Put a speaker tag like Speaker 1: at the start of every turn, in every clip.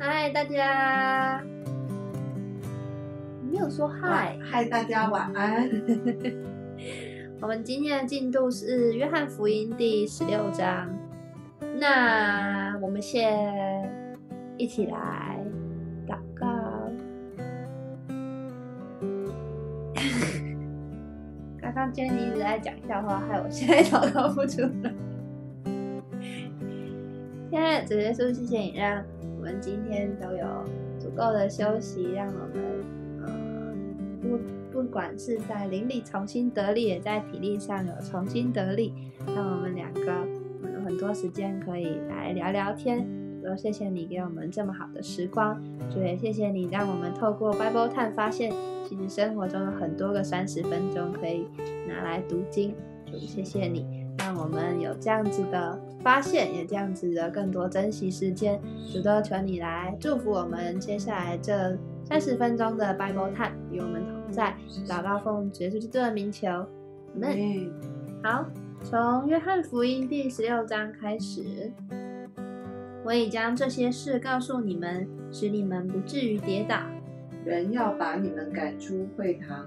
Speaker 1: 嗨，大家！没有说嗨，
Speaker 2: 嗨，大家晚安。
Speaker 1: 我们今天的进度是约翰福音第十六章，那我们先一起来祷告。刚刚 Jenny 一直在讲笑话，害我现在 祷告不出来。现在主耶稣，谢谢你让我我们今天都有足够的休息，让我们呃不不管是在灵里重新得力，也在体力上有重新得力，让我们两个有很多时间可以来聊聊天。说，谢谢你给我们这么好的时光，就也谢谢你让我们透过 Bible Time 发现，其实生活中有很多个三十分钟可以拿来读经。就，谢谢你。让我们有这样子的发现，也这样子的更多珍惜时间。主都求你来祝福我们接下来这三十分钟的 Bible Time，与我们同在。祷告奉耶稣基督的名求，阿门。好，从约翰福音第十六章开始，我已将这些事告诉你们，使你们不至于跌倒。
Speaker 2: 人要把你们赶出会堂，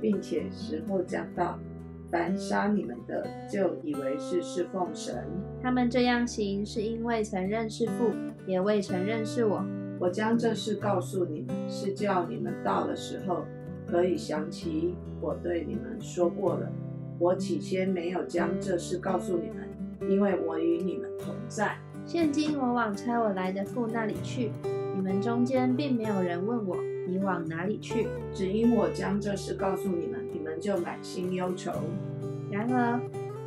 Speaker 2: 并且时候讲到。凡杀你们的，就以为是侍奉神。
Speaker 1: 他们这样行，是因为曾认识父，也未曾认识我。
Speaker 2: 我将这事告诉你们，是叫你们到的时候，可以想起我对你们说过了。我起先没有将这事告诉你们，因为我与你们同在。
Speaker 1: 现今我往差我来的父那里去，你们中间并没有人问我，你往哪里去？
Speaker 2: 只因我将这事告诉你们。就满心忧愁。
Speaker 1: 然而，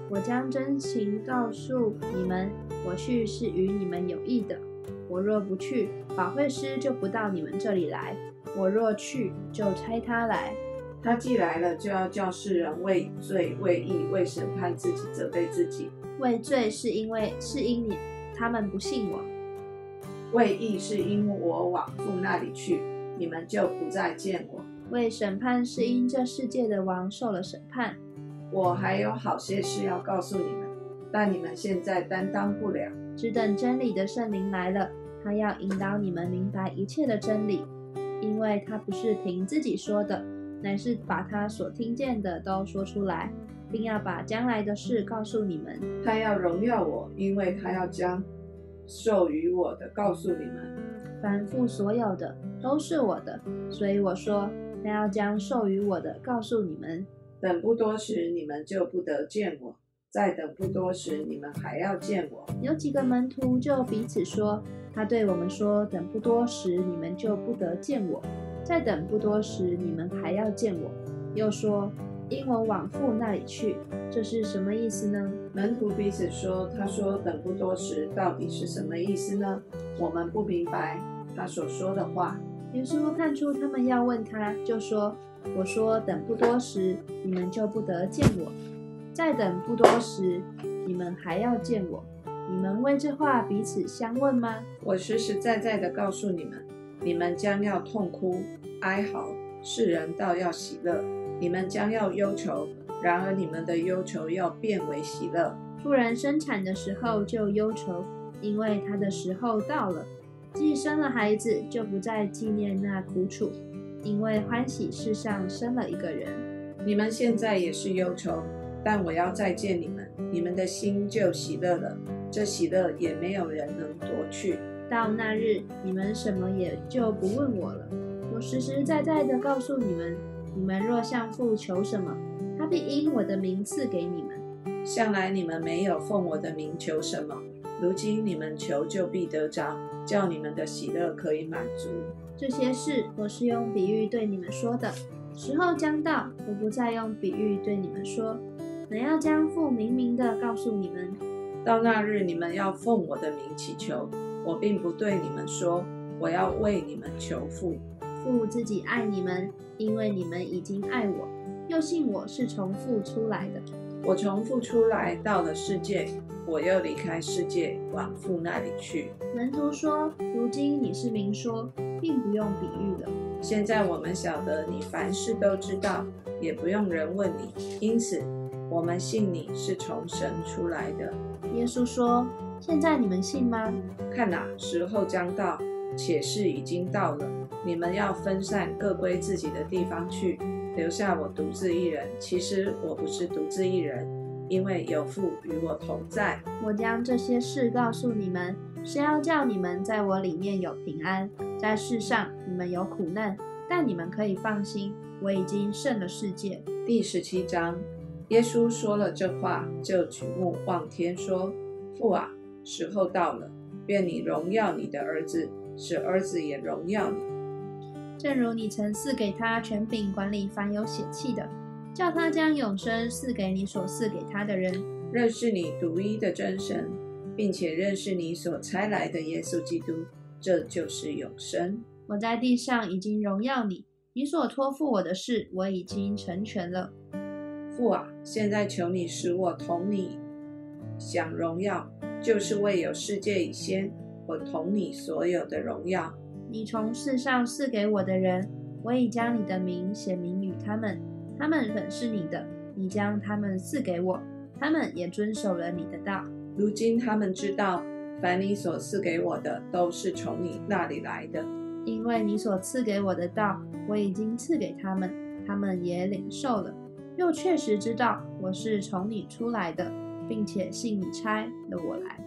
Speaker 1: 我将真情告诉你们：我去是与你们有益的。我若不去，法会师就不到你们这里来；我若去，就差他来。
Speaker 2: 他既来了，就要叫世人为罪、为义、为审判自己，责备自己。
Speaker 1: 为罪是因为是因你他们不信我；
Speaker 2: 为义是因我往父那里去，你们就不再见我。
Speaker 1: 为审判是因这世界的王受了审判，
Speaker 2: 我还有好些事要告诉你们，但你们现在担当不了。
Speaker 1: 只等真理的圣灵来了，他要引导你们明白一切的真理，因为他不是凭自己说的，乃是把他所听见的都说出来，并要把将来的事告诉你们。
Speaker 2: 他要荣耀我，因为他要将授予我的告诉你们。
Speaker 1: 凡父所有的都是我的，所以我说。他要将授予我的告诉你们。
Speaker 2: 等不多时，你们就不得见我；再等不多时，你们还要见我。
Speaker 1: 有几个门徒就彼此说：“他对我们说，等不多时，你们就不得见我；再等不多时，你们还要见我。”又说：“因我往父那里去。”这是什么意思呢？
Speaker 2: 门徒彼此说：“他说等不多时，到底是什么意思呢？我们不明白他所说的话。”
Speaker 1: 耶稣看出他们要问他，就说：“我说等不多时，你们就不得见我；再等不多时，你们还要见我。你们为这话彼此相问吗？
Speaker 2: 我实实在在的告诉你们，你们将要痛哭哀嚎，世人倒要喜乐；你们将要忧愁，然而你们的忧愁要变为喜乐。
Speaker 1: 妇人生产的时候就忧愁，因为她的时候到了。”既生了孩子，就不再纪念那苦楚，因为欢喜世上生了一个人。
Speaker 2: 你们现在也是忧愁，但我要再见你们，你们的心就喜乐了。这喜乐也没有人能夺去。
Speaker 1: 到那日，你们什么也就不问我了。我实实在在的告诉你们：你们若向父求什么，他必因我的名赐给你们。
Speaker 2: 向来你们没有奉我的名求什么。如今你们求就必得着，叫你们的喜乐可以满足。
Speaker 1: 这些事我是用比喻对你们说的。时候将到，我不再用比喻对你们说，乃要将父明明的告诉你们。
Speaker 2: 到那日，你们要奉我的名祈求。我并不对你们说，我要为你们求父。
Speaker 1: 父自己爱你们，因为你们已经爱我，又信我是从父出来的。
Speaker 2: 我从父出来，到了世界。我又离开世界，往父那里去。
Speaker 1: 门徒说：“如今你是明说，并不用比喻了。
Speaker 2: 现在我们晓得你凡事都知道，也不用人问你。因此，我们信你是从神出来的。”
Speaker 1: 耶稣说：“现在你们信吗？
Speaker 2: 看哪，时候将到，且是已经到了。你们要分散，各归自己的地方去，留下我独自一人。其实我不是独自一人，因为有父与我同在。
Speaker 1: 我将这些事告诉你们，是要叫你们在我里面有平安。在世上你们有苦难，但你们可以放心，我已经胜了世界。
Speaker 2: 第十七章，耶稣说了这话，就举目望天说：“父啊，时候到了，愿你荣耀你的儿子，使儿子也荣耀你。
Speaker 1: 正如你曾赐给他权柄管理凡有血气的，叫他将永生赐给你所赐给他的人。
Speaker 2: 认识你独一的真神，并且认识你所差来的耶稣基督，这就是永生。
Speaker 1: 我在地上已经荣耀你，你所托付我的事，我已经成全了。
Speaker 2: 父啊，现在求你使我同你享荣耀，就是为有世界以先，我同你所有的荣耀。
Speaker 1: 你从世上赐给我的人，我已将你的名写明与他们，他们本是你的。你将他们赐给我，他们也遵守了你的道。
Speaker 2: 如今他们知道，凡你所赐给我的，都是从你那里来的。
Speaker 1: 因为你所赐给我的道，我已经赐给他们，他们也领受了，又确实知道我是从你出来的，并且信你差了我来。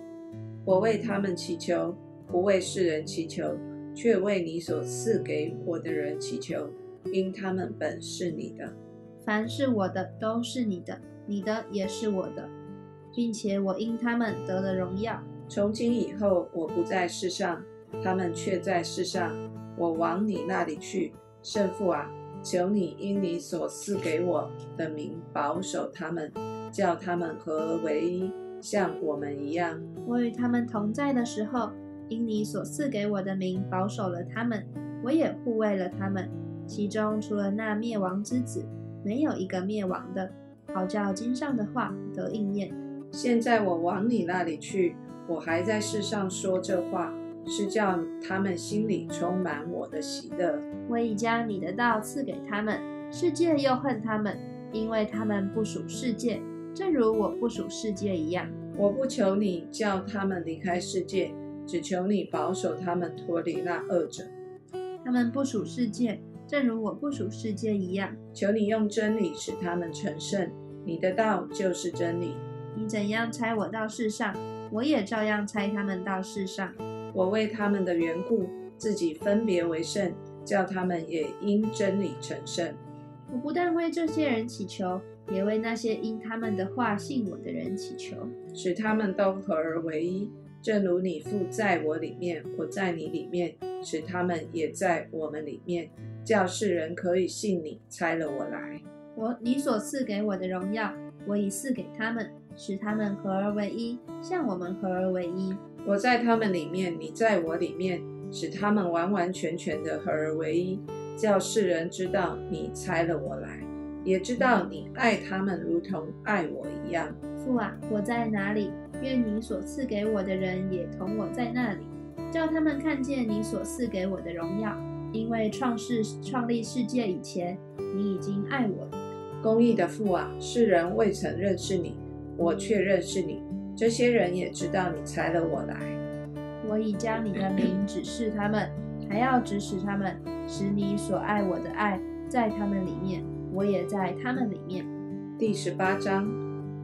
Speaker 2: 我为他们祈求，不为世人祈求，却为你所赐给我的人祈求，因他们本是你的。
Speaker 1: 凡是我的都是你的，你的也是我的，并且我因他们得了荣耀。
Speaker 2: 从今以后，我不在世上，他们却在世上。我往你那里去，圣父啊，求你因你所赐给我的名保守他们，叫他们合而为一，像我们一样。
Speaker 1: 我与他们同在的时候，因你所赐给我的名保守了他们，我也护卫了他们。其中除了那灭亡之子，没有一个灭亡的，好叫经上的话得应验。
Speaker 2: 现在我往你那里去，我还在世上说这话。是叫他们心里充满我的喜乐。
Speaker 1: 我已将你的道赐给他们，世界又恨他们，因为他们不属世界，正如我不属世界一样。
Speaker 2: 我不求你叫他们离开世界，只求你保守他们脱离那恶者。
Speaker 1: 他们不属世界，正如我不属世界一样。
Speaker 2: 求你用真理使他们成圣，你的道就是真理。
Speaker 1: 你怎样猜我到世上，我也照样猜他们到世上。
Speaker 2: 我为他们的缘故，自己分别为圣，叫他们也因真理成圣。
Speaker 1: 我不但为这些人祈求，也为那些因他们的话信我的人祈求，
Speaker 2: 使他们都合而为一，正如你父在我里面，我在你里面，使他们也在我们里面，叫世人可以信你差了我来。
Speaker 1: 我你所赐给我的荣耀，我已赐给他们，使他们合而为一，像我们合而为一。
Speaker 2: 我在他们里面，你在我里面，使他们完完全全的合而为一，叫世人知道你差了我来，也知道你爱他们如同爱我一样。
Speaker 1: 父啊，我在哪里？愿你所赐给我的人也同我在那里，叫他们看见你所赐给我的荣耀。因为创世创立世界以前，你已经爱我了。
Speaker 2: 公义的父啊，世人未曾认识你，我却认识你。这些人也知道你猜了我来，
Speaker 1: 我已将你的名指示他们，还要指使他们，使你所爱我的爱在他们里面，我也在他们里面。
Speaker 2: 第十八章，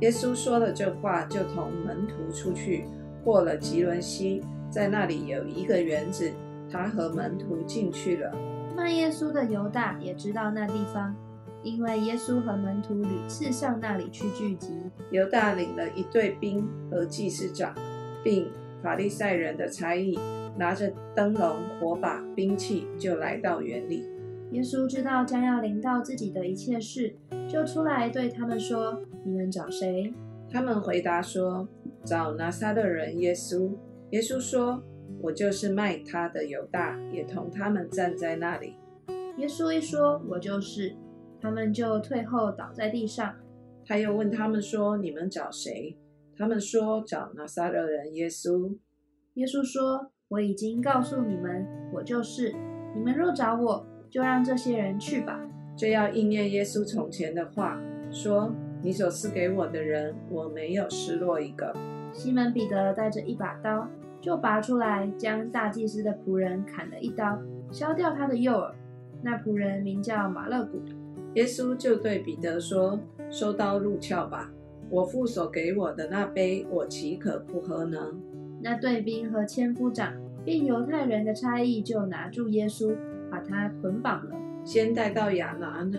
Speaker 2: 耶稣说了这话，就同门徒出去，过了吉伦西，在那里有一个园子，他和门徒进去了。
Speaker 1: 卖耶稣的犹大也知道那地方。因为耶稣和门徒屡次上那里去聚集，
Speaker 2: 犹大领了一队兵和祭司长，并法利赛人的差役，拿着灯笼、火把、兵器，就来到园里。
Speaker 1: 耶稣知道将要临到自己的一切事，就出来对他们说：“你们找谁？”
Speaker 2: 他们回答说：“找拿撒勒人耶稣。”耶稣说：“我就是卖他的犹大，也同他们站在那里。”
Speaker 1: 耶稣一说：“我就是。”他们就退后倒在地上。
Speaker 2: 他又问他们说：“你们找谁？”他们说：“找拿撒勒人耶稣。”
Speaker 1: 耶稣说：“我已经告诉你们，我就是。你们若找我，就让这些人去吧。”
Speaker 2: 这要应验耶稣从前的话，说：“你所赐给我的人，我没有失落一个。”
Speaker 1: 西门彼得带着一把刀，就拔出来，将大祭司的仆人砍了一刀，削掉他的右耳。那仆人名叫马勒古。
Speaker 2: 耶稣就对彼得说：“收刀入鞘吧！我父所给我的那杯，我岂可不喝呢？”
Speaker 1: 那队兵和千夫长，并犹太人的差役就拿住耶稣，把他捆绑了，
Speaker 2: 先带到亚拿呢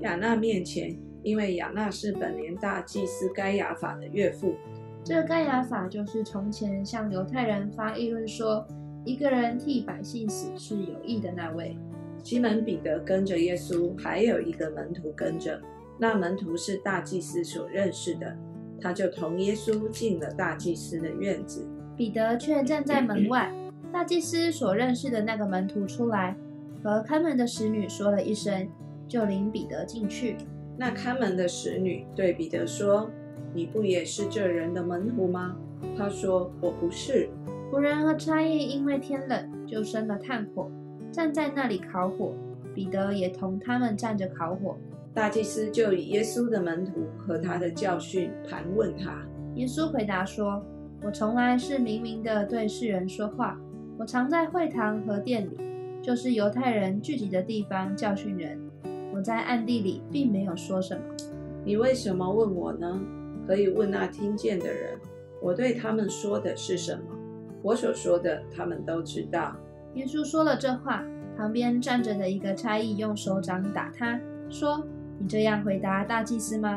Speaker 2: 亚纳面前，因为亚纳是本年大祭司该亚法的岳父。
Speaker 1: 这该亚法就是从前向犹太人发议论说，一个人替百姓死是有益的那位。
Speaker 2: 西门彼得跟着耶稣，还有一个门徒跟着。那门徒是大祭司所认识的，他就同耶稣进了大祭司的院子。
Speaker 1: 彼得却站在门外。大祭司所认识的那个门徒出来，和看门的使女说了一声，就领彼得进去。
Speaker 2: 那看门的使女对彼得说：“你不也是这人的门徒吗？”他说：“我不是。”
Speaker 1: 仆人和差役因为天冷，就生了炭火。站在那里烤火，彼得也同他们站着烤火。
Speaker 2: 大祭司就以耶稣的门徒和他的教训盘问他。
Speaker 1: 耶稣回答说：“我从来是明明的对世人说话。我常在会堂和店里，就是犹太人聚集的地方教训人。我在暗地里并没有说什么。
Speaker 2: 你为什么问我呢？可以问那听见的人。我对他们说的是什么？我所说的，他们都知道。”
Speaker 1: 耶稣说了这话，旁边站着的一个差役用手掌打他，说：“你这样回答大祭司吗？”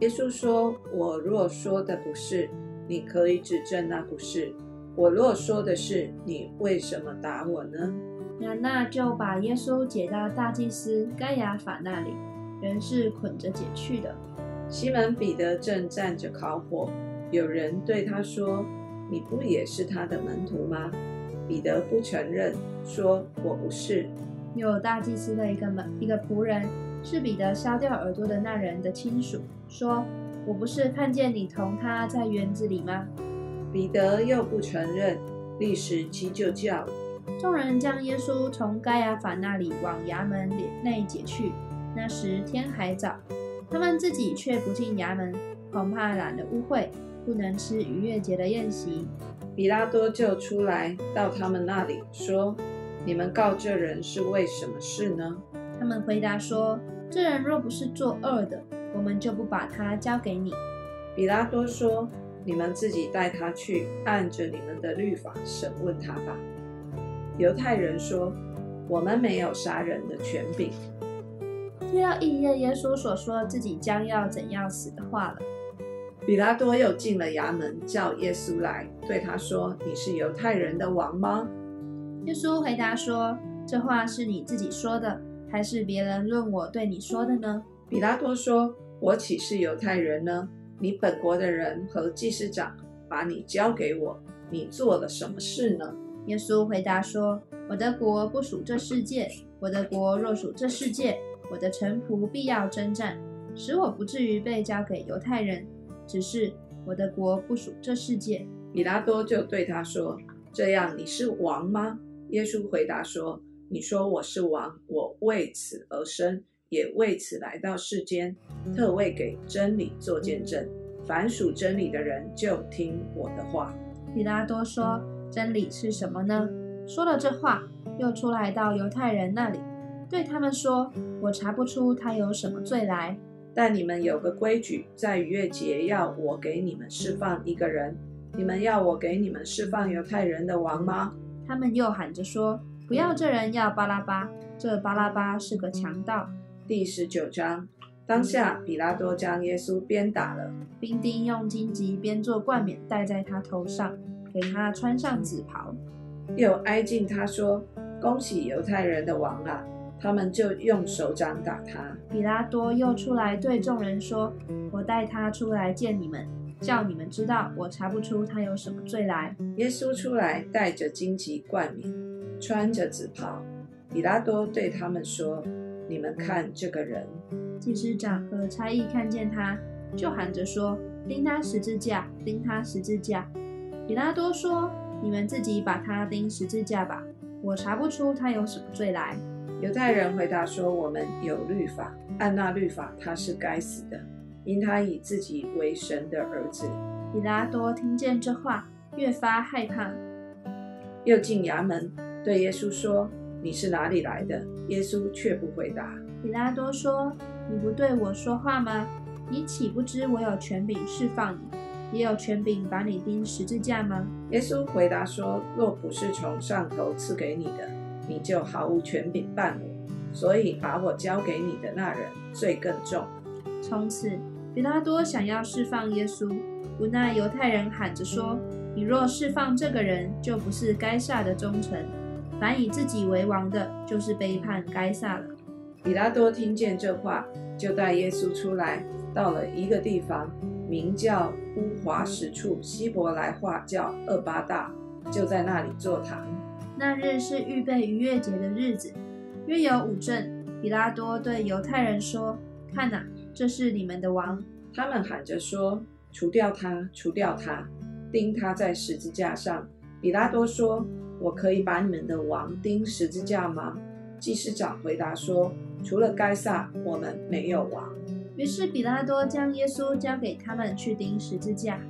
Speaker 2: 耶稣说：“我若说的不是，你可以指证那不是；我若说的是，你为什么打我呢？”
Speaker 1: 那那就把耶稣解到大祭司该亚法那里，人是捆着解去的。
Speaker 2: 西门彼得正站着烤火，有人对他说：“你不也是他的门徒吗？”彼得不承认，说：“我不是。”
Speaker 1: 有大祭司的一个门一个仆人，是彼得削掉耳朵的那人的亲属，说：“我不是看见你同他在园子里吗？”
Speaker 2: 彼得又不承认，立时鸡就叫了。
Speaker 1: 众人将耶稣从该亚法那里往衙门内解去。那时天还早，他们自己却不进衙门，恐怕染了污秽，不能吃逾越节的宴席。
Speaker 2: 比拉多就出来到他们那里说：“你们告这人是为什么事呢？”
Speaker 1: 他们回答说：“这人若不是作恶的，我们就不把他交给你。”
Speaker 2: 比拉多说：“你们自己带他去，按着你们的律法审问他吧。”犹太人说：“我们没有杀人的权柄。”
Speaker 1: 就要应验耶稣所说自己将要怎样死的话了。
Speaker 2: 比拉多又进了衙门，叫耶稣来，对他说：“你是犹太人的王吗？”
Speaker 1: 耶稣回答说：“这话是你自己说的，还是别人论我对你说的呢？”
Speaker 2: 比拉多说：“我岂是犹太人呢？你本国的人和祭司长把你交给我，你做了什么事呢？”
Speaker 1: 耶稣回答说：“我的国不属这世界。我的国若属这世界，我的臣仆必要征战，使我不至于被交给犹太人。”只是我的国不属这世界。
Speaker 2: 比拉多就对他说：“这样你是王吗？”耶稣回答说：“你说我是王，我为此而生，也为此来到世间，特为给真理做见证。凡属真理的人就听我的话。”
Speaker 1: 比拉多说：“真理是什么呢？”说了这话，又出来到犹太人那里，对他们说：“我查不出他有什么罪来。”
Speaker 2: 但你们有个规矩，在逾越节要我给你们释放一个人，你们要我给你们释放犹太人的王吗？
Speaker 1: 他们又喊着说：“不要这人，要巴拉巴。这巴拉巴是个强盗。”
Speaker 2: 第十九章，当下比拉多将耶稣鞭打了，
Speaker 1: 兵丁用荆棘编做冠冕戴在他头上，给他穿上紫袍，
Speaker 2: 又挨近他说：“恭喜犹太人的王啊！”他们就用手掌打他。
Speaker 1: 比拉多又出来对众人说：“我带他出来见你们，叫你们知道我查不出他有什么罪来。”
Speaker 2: 耶稣出来，带着荆棘冠冕，穿着紫袍。比拉多对他们说：“你们看这个人。”
Speaker 1: 祭司长和差役看见他，就喊着说：“钉他十字架！钉他十字架！”比拉多说：“你们自己把他钉十字架吧，我查不出他有什么罪来。”
Speaker 2: 犹太人回答说：“我们有律法，按那律法他是该死的，因他以自己为神的儿子。”
Speaker 1: 比拉多听见这话，越发害怕，
Speaker 2: 又进衙门，对耶稣说：“你是哪里来的？”耶稣却不回答。
Speaker 1: 比拉多说：“你不对我说话吗？你岂不知我有权柄释放你，也有权柄把你钉十字架吗？”
Speaker 2: 耶稣回答说：“若不是从上头赐给你的，你就毫无权柄办我。所以把我交给你的那人罪更重。”
Speaker 1: 从此，比拉多想要释放耶稣，无奈犹太人喊着说：“你若释放这个人，就不是该撒的忠臣；凡以自己为王的，就是背叛该撒了。”
Speaker 2: 比拉多听见这话，就带耶稣出来，到了一个地方，名叫乌华石处，希伯来话叫二八大，就在那里坐堂。
Speaker 1: 那日是预备逾越节的日子，约有五阵。比拉多对犹太人说：“看哪！”这是你们的王，
Speaker 2: 他们喊着说：“除掉他，除掉他，钉他在十字架上。”比拉多说：“我可以把你们的王钉十字架吗？”祭司长回答说：“除了该撒，我们没有王。”
Speaker 1: 于是比拉多将耶稣交给他们去钉十字架，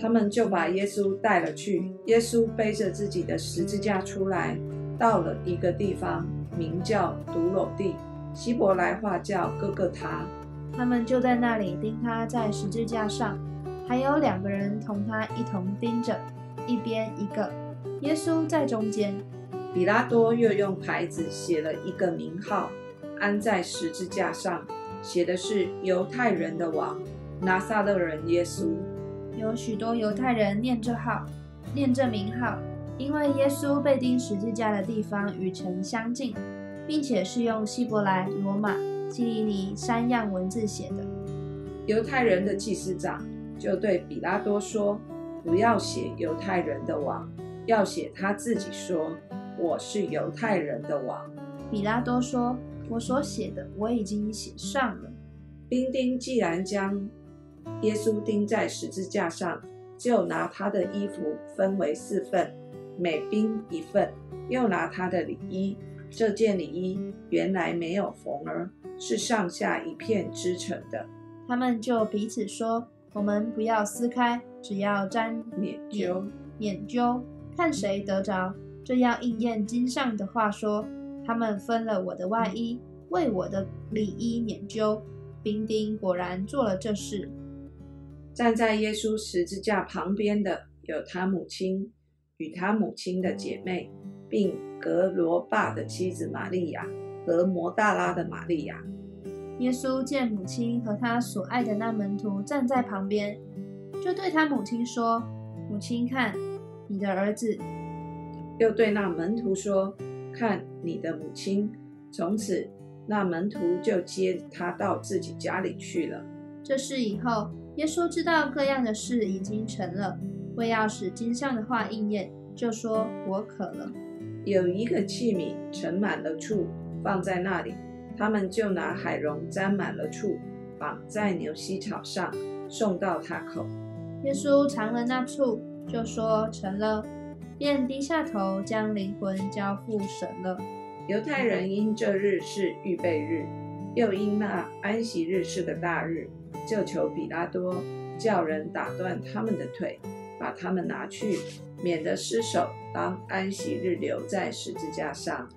Speaker 2: 他们就把耶稣带了去。耶稣背着自己的十字架出来，到了一个地方，名叫独楼地。希伯来话叫哥哥他，
Speaker 1: 他们就在那里钉他在十字架上，还有两个人同他一同钉着，一边一个，耶稣在中间。
Speaker 2: 比拉多又用牌子写了一个名号，安在十字架上，写的是犹太人的王拿撒勒人耶稣。
Speaker 1: 有许多犹太人念这号，念这名号，因为耶稣被钉十字架的地方与城相近。并且是用希伯来、罗马、基利尼三样文字写的。
Speaker 2: 犹太人的祭司长就对比拉多说：“不要写犹太人的王，要写他自己说我是犹太人的王。”
Speaker 1: 比拉多说：“我所写的我已经写上了。”
Speaker 2: 兵丁既然将耶稣钉在十字架上，就拿他的衣服分为四份，每兵一份，又拿他的礼衣。这件里衣原来没有缝儿，是上下一片织成的。
Speaker 1: 他们就彼此说：“我们不要撕开，只要粘
Speaker 2: 捻揪，
Speaker 1: 捻揪，看谁得着。”这样应验经上的话说：“他们分了我的外衣，为我的里衣研究。”兵丁果然做了这事。
Speaker 2: 站在耶稣十字架旁边的有他母亲与他母亲的姐妹。并格罗巴的妻子玛利亚和摩大拉的玛利亚。
Speaker 1: 耶稣见母亲和他所爱的那门徒站在旁边，就对他母亲说：“母亲，看你的儿子。”
Speaker 2: 又对那门徒说：“看你的母亲。”从此，那门徒就接他到自己家里去了。
Speaker 1: 这事以后，耶稣知道各样的事已经成了，为要使经上的话应验，就说：“我渴了。”
Speaker 2: 有一个器皿盛满了醋，放在那里，他们就拿海蓉沾满了醋，绑在牛膝草上，送到他口。
Speaker 1: 耶稣尝了那醋，就说成了，便低下头将灵魂交付神了。
Speaker 2: 犹太人因这日是预备日，又因那安息日是个大日，就求比拉多叫人打断他们的腿。把他们拿去，免得失手，当安息日留在十字架上。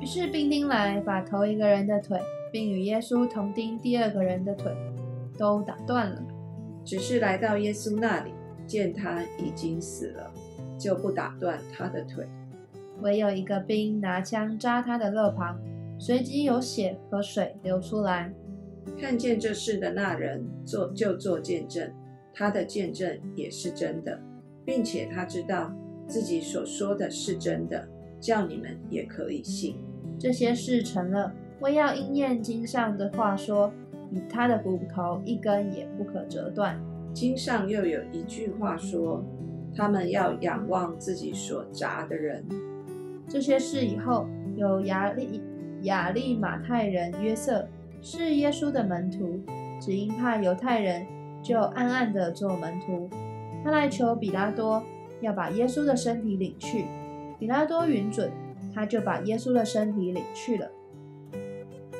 Speaker 1: 于是兵丁来，把头一个人的腿，并与耶稣同钉第二个人的腿，都打断了。
Speaker 2: 只是来到耶稣那里，见他已经死了，就不打断他的腿。
Speaker 1: 唯有一个兵拿枪扎他的肋旁，随即有血和水流出来。
Speaker 2: 看见这事的那人做就做见证。他的见证也是真的，并且他知道自己所说的是真的，叫你们也可以信。
Speaker 1: 这些事成了，为要应验经上的话说：“以他的骨头一根也不可折断。”
Speaker 2: 经上又有一句话说：“他们要仰望自己所砸的人。”
Speaker 1: 这些事以后，有亚利亚利马太人约瑟是耶稣的门徒，只因怕犹太人。就暗暗地做门徒，他来求比拉多要把耶稣的身体领去。比拉多允准，他就把耶稣的身体领去了。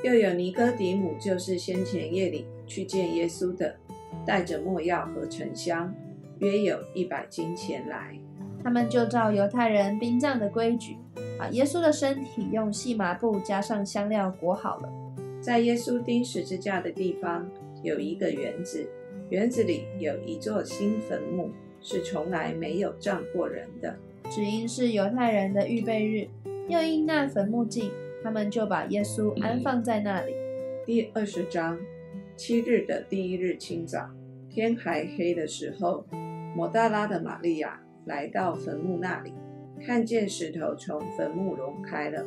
Speaker 2: 又有尼哥底母，就是先前夜里去见耶稣的，带着墨药和沉香，约有一百金钱来。
Speaker 1: 他们就照犹太人殡葬的规矩，把耶稣的身体用细麻布加上香料裹好了。
Speaker 2: 在耶稣钉十字架的地方有一个园子，园子里有一座新坟墓，是从来没有葬过人的。
Speaker 1: 只因是犹太人的预备日，又因那坟墓近，他们就把耶稣安放在那里。
Speaker 2: 第二十章，七日的第一日清早，天还黑的时候，抹大拉的玛利亚来到坟墓那里，看见石头从坟墓挪开了，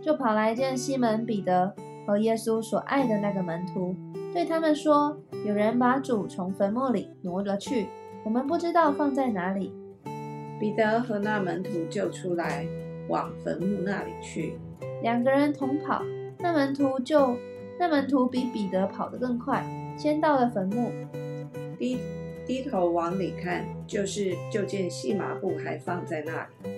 Speaker 1: 就跑来见西门彼得和耶稣所爱的那个门徒，对他们说：“有人把主从坟墓里挪了去，我们不知道放在哪里。”
Speaker 2: 彼得和那门徒就出来，往坟墓那里去。
Speaker 1: 两个人同跑，那门徒就那门徒比彼得跑得更快，先到了坟墓，
Speaker 2: 低低头往里看，就是就见细麻布还放在那里，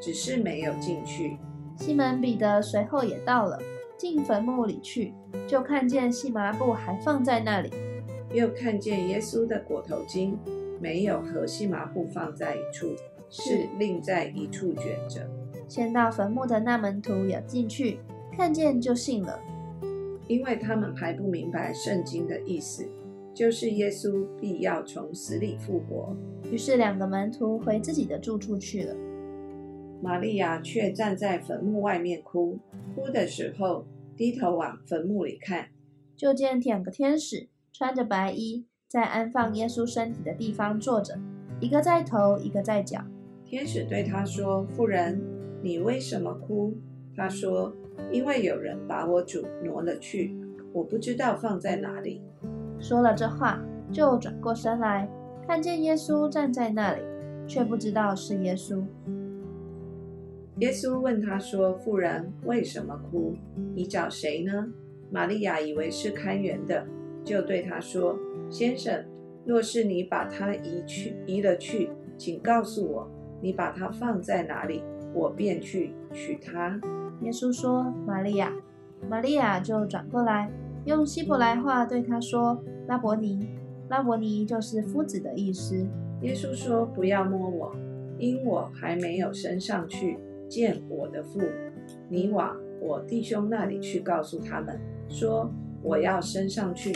Speaker 2: 只是没有进去。
Speaker 1: 西门彼得随后也到了，进坟墓里去，就看见细麻布还放在那里，
Speaker 2: 又看见耶稣的裹头巾没有和细麻布放在一处。是另在一处卷着。
Speaker 1: 先到坟墓的那门徒也进去，看见就信了，
Speaker 2: 因为他们还不明白圣经的意思，就是耶稣必要从死里复活。
Speaker 1: 于是两个门徒回自己的住处去了。
Speaker 2: 玛利亚却站在坟墓外面哭，哭的时候低头往坟墓里看，
Speaker 1: 就见两个天使穿着白衣，在安放耶稣身体的地方坐着，一个在头，一个在脚。
Speaker 2: 天使对他说：“妇人，你为什么哭？”他说：“因为有人把我主挪了去，我不知道放在哪里。”
Speaker 1: 说了这话，就转过身来，看见耶稣站在那里，却不知道是耶稣。
Speaker 2: 耶稣问他说：“妇人，为什么哭？你找谁呢？”玛利亚以为是看园的，就对他说：“先生，若是你把他移去移了去，请告诉我。”你把它放在哪里，我便去取它。
Speaker 1: 耶稣说：“玛利亚。”玛利亚就转过来，用希伯来话对他说：“拉伯尼。”拉伯尼就是夫子的意思。
Speaker 2: 耶稣说：“不要摸我，因我还没有升上去见我的父。你往我弟兄那里去，告诉他们说：我要升上去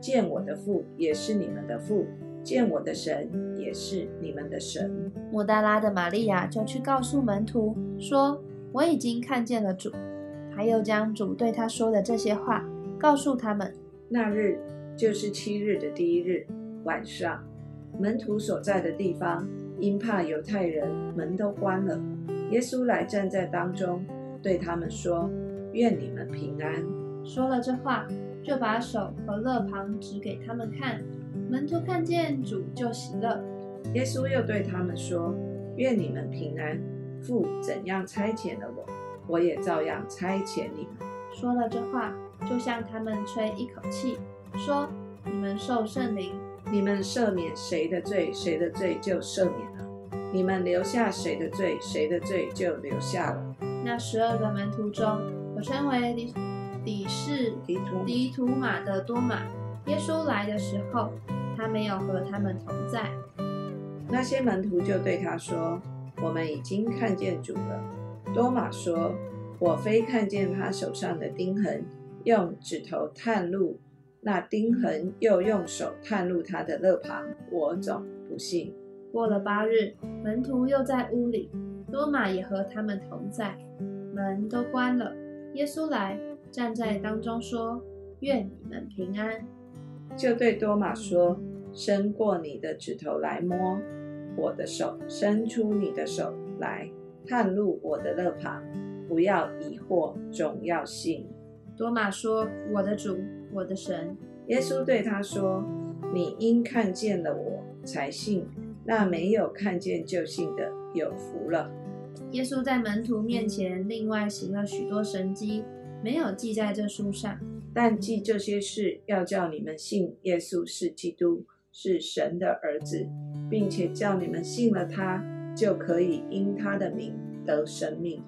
Speaker 2: 见我的父，也是你们的父。”见我的神也是你们的神。
Speaker 1: 莫大拉的玛利亚就去告诉门徒说：“我已经看见了主。”他又将主对他说的这些话告诉他们。
Speaker 2: 那日就是七日的第一日晚上，门徒所在的地方因怕犹太人，门都关了。耶稣来站在当中，对他们说：“愿你们平安。”
Speaker 1: 说了这话，就把手和肋旁指给他们看。门徒看见主就喜乐。
Speaker 2: 耶稣又对他们说：“愿你们平安。父怎样差遣了我，我也照样差遣你们。”
Speaker 1: 说了这话，就向他们吹一口气，说：“你们受圣灵。
Speaker 2: 你们赦免谁的罪，谁的罪就赦免了；你们留下谁的罪，谁的罪就留下了。”
Speaker 1: 那十二个门徒中，我称为底底士
Speaker 2: 迪图
Speaker 1: 迪图马的多马。耶稣来的时候，他没有和他们同在。
Speaker 2: 那些门徒就对他说：“我们已经看见主了。”多马说：“我非看见他手上的钉痕，用指头探路那钉痕，又用手探入他的肋旁，我总不信。”
Speaker 1: 过了八日，门徒又在屋里，多马也和他们同在，门都关了。耶稣来，站在当中说：“愿你们平安。”
Speaker 2: 就对多马说：“伸过你的指头来摸我的手，伸出你的手来探入我的肋旁，不要疑惑，总要信。”
Speaker 1: 多马说：“我的主，我的神。”
Speaker 2: 耶稣对他说：“你因看见了我才信，那没有看见就信的有福了。”
Speaker 1: 耶稣在门徒面前另外行了许多神迹，没有记在这书上。
Speaker 2: 但记这些事，要叫你们信耶稣是基督，是神的儿子，并且叫你们信了他，就可以因他的名得生命。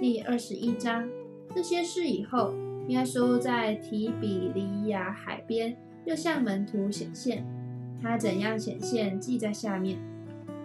Speaker 1: 第二十一章，这些事以后，耶稣在提比利亚海边又向门徒显现，他怎样显现，记在下面。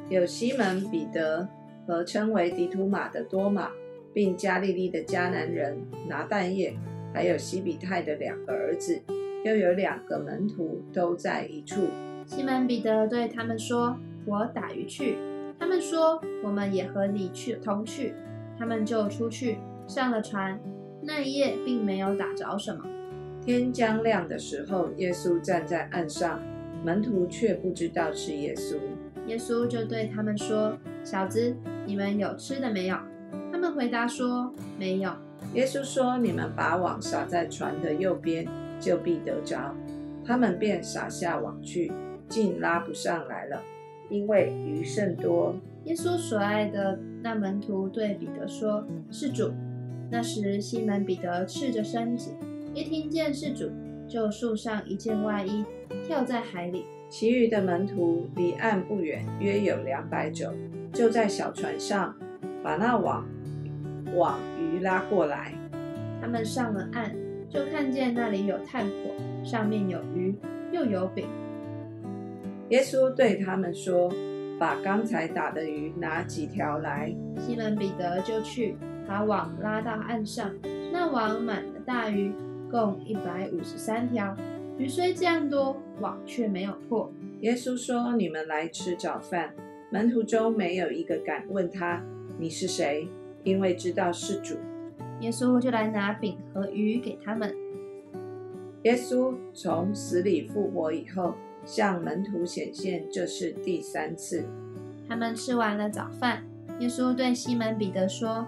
Speaker 2: 有西门彼得和称为迪图马的多马，并加利利的迦南人拿但业，还有西比泰的两个儿子，又有两个门徒都在一处。
Speaker 1: 西门彼得对他们说：“我打鱼去。”他们说：“我们也和你去同去。”他们就出去上了船。那一夜并没有打着什么。
Speaker 2: 天将亮的时候，耶稣站在岸上，门徒却不知道是耶稣。
Speaker 1: 耶稣就对他们说：“小子，你们有吃的没有？”他们回答说：“没有。”
Speaker 2: 耶稣说：“你们把网撒在船的右边，就必得着。”他们便撒下网去，竟拉不上来了，因为鱼甚多。
Speaker 1: 耶稣所爱的那门徒对彼得说：“是主。”那时，西门彼得赤着身子，一听见是主，就束上一件外衣，跳在海里。
Speaker 2: 其余的门徒离岸不远，约有两百肘，就在小船上把那网网鱼拉过来。
Speaker 1: 他们上了岸，就看见那里有炭火，上面有鱼，又有饼。
Speaker 2: 耶稣对他们说：“把刚才打的鱼拿几条来。”
Speaker 1: 西门彼得就去。把网拉到岸上，那网满了大鱼，共一百五十三条。鱼虽这样多，网却没有破。
Speaker 2: 耶稣说：“你们来吃早饭。”门徒中没有一个敢问他：“你是谁？”因为知道是主。
Speaker 1: 耶稣就来拿饼和鱼给他们。
Speaker 2: 耶稣从死里复活以后，向门徒显现，这是第三次。
Speaker 1: 他们吃完了早饭，耶稣对西门彼得说。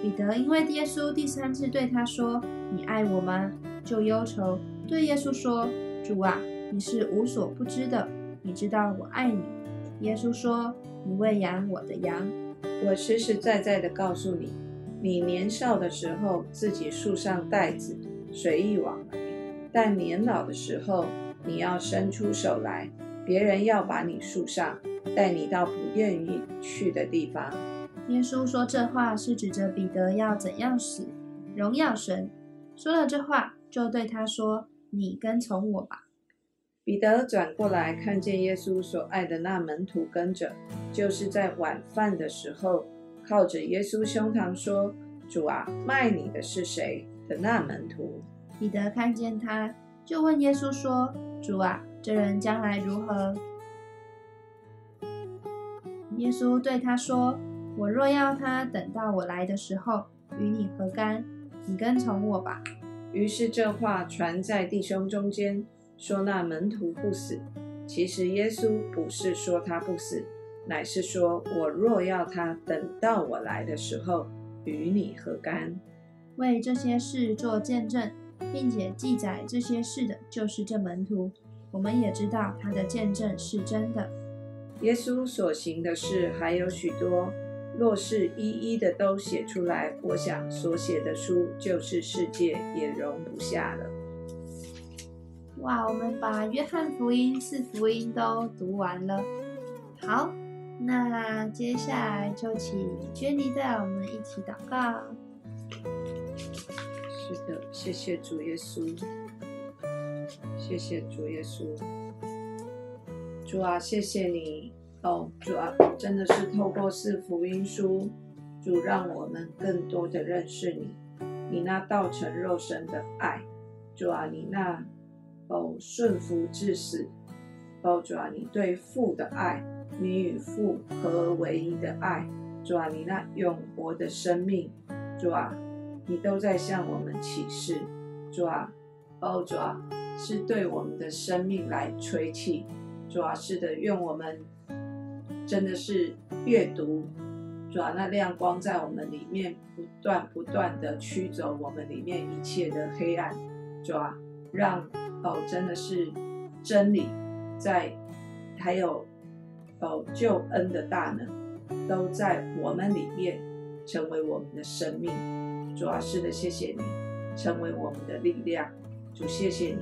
Speaker 1: 彼得因为耶稣第三次对他说：“你爱我吗？”就忧愁，对耶稣说：“主啊，你是无所不知的，你知道我爱你。”耶稣说：“你喂养我的羊。
Speaker 2: 我实实在在的告诉你，你年少的时候自己束上带子，随意往来；但年老的时候，你要伸出手来，别人要把你束上，带你到不愿意去的地方。”
Speaker 1: 耶稣说这话是指着彼得要怎样死，荣耀神。说了这话，就对他说：“你跟从我吧。”
Speaker 2: 彼得转过来，看见耶稣所爱的那门徒跟着，就是在晚饭的时候，靠着耶稣胸膛说：“主啊，卖你的是谁？”的那门徒。
Speaker 1: 彼得看见他，就问耶稣说：“主啊，这人将来如何？”耶稣对他说。我若要他等到我来的时候与你何干？你跟从我吧。
Speaker 2: 于是这话传在弟兄中间，说那门徒不死。其实耶稣不是说他不死，乃是说我若要他等到我来的时候与你何干？
Speaker 1: 为这些事做见证，并且记载这些事的，就是这门徒。我们也知道他的见证是真的。
Speaker 2: 耶稣所行的事还有许多。若是一一的都写出来，我想所写的书就是世界也容不下了。
Speaker 1: 哇，我们把约翰福音四福音都读完了。好，那接下来就请娟妮带我们一起祷告。
Speaker 2: 是的，谢谢主耶稣，谢谢主耶稣，主啊，谢谢你。哦，主啊，真的是透过四福音书，主让我们更多的认识你，你那道成肉身的爱，主啊，你那哦顺服至死，哦主啊，你对父的爱，你与父合而为一的爱，主啊，你那永活的生命，主啊，你都在向我们启示，主啊，哦主啊，是对我们的生命来吹气，主啊，是的，愿我们。真的是阅读，主啊，那亮光在我们里面不断不断的驱走我们里面一切的黑暗，主啊，让哦真的是真理在，还有哦救恩的大能都在我们里面成为我们的生命。主啊，是的，谢谢你成为我们的力量。主，谢谢你，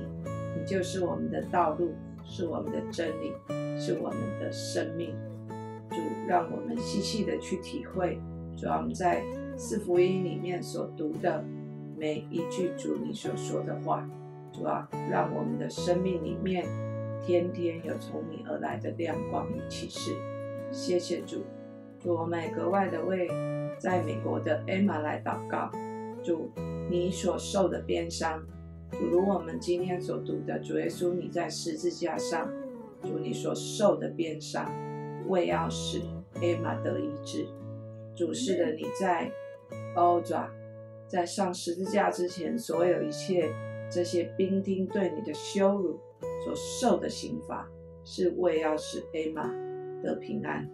Speaker 2: 你就是我们的道路，是我们的真理，是我们的生命。主，让我们细细的去体会。主要，我们在四福音里面所读的每一句主你所说的话，主啊，让我们的生命里面天天有从你而来的亮光与启示。谢谢主，主我们格外的为在美国的 Emma 来祷告。主，你所受的鞭伤，主如我们今天所读的主耶稣你在十字架上，主你所受的鞭伤，为要使艾玛得医治。主是的，你在欧爪在上十字架之前，所有一切这些兵丁对你的羞辱所受的刑罚，是为要使艾玛得平安。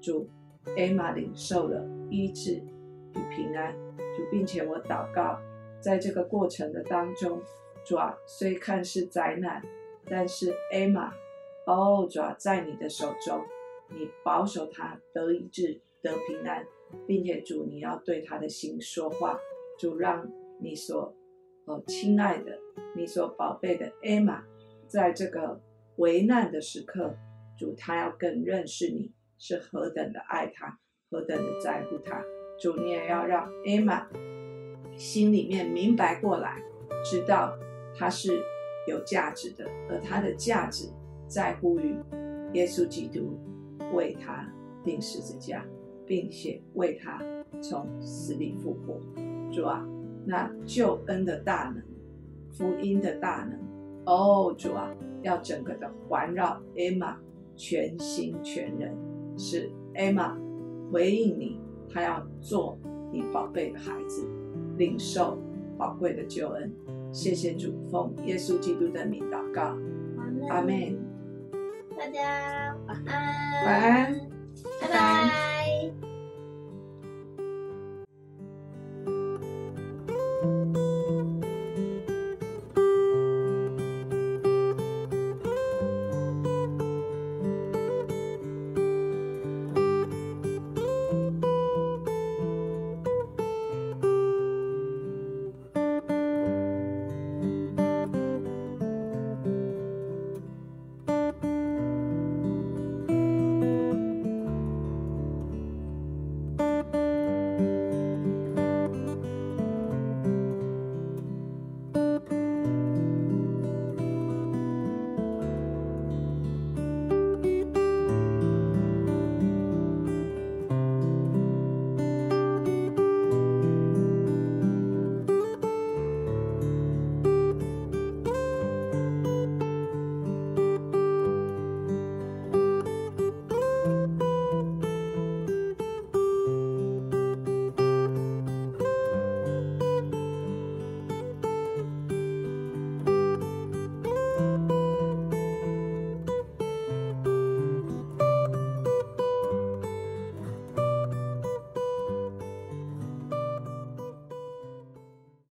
Speaker 2: 主，艾玛领受了医治与平安。主，并且我祷告，在这个过程的当中，主啊，虽看是灾难，但是艾玛，哦，主啊，在你的手中，你保守他得医治得平安。并且主，你要对他的心说话。主让你所呃亲爱的、你所宝贝的艾玛，在这个危难的时刻，主他要更认识你是何等的爱他，何等的在乎他。主你也要让艾玛心里面明白过来，知道他是有价值的，而他的价值在乎于耶稣基督为他钉十字架。并且为他从死里复活，主啊，那救恩的大能，福音的大能，哦，主啊，要整个的环绕艾玛全心全人，使艾玛回应你，他要做你宝贝的孩子，领受宝贵的救恩。谢谢主，奉耶稣基督的名祷告，阿门。
Speaker 1: 大家晚安，
Speaker 2: 晚安，
Speaker 1: 拜拜。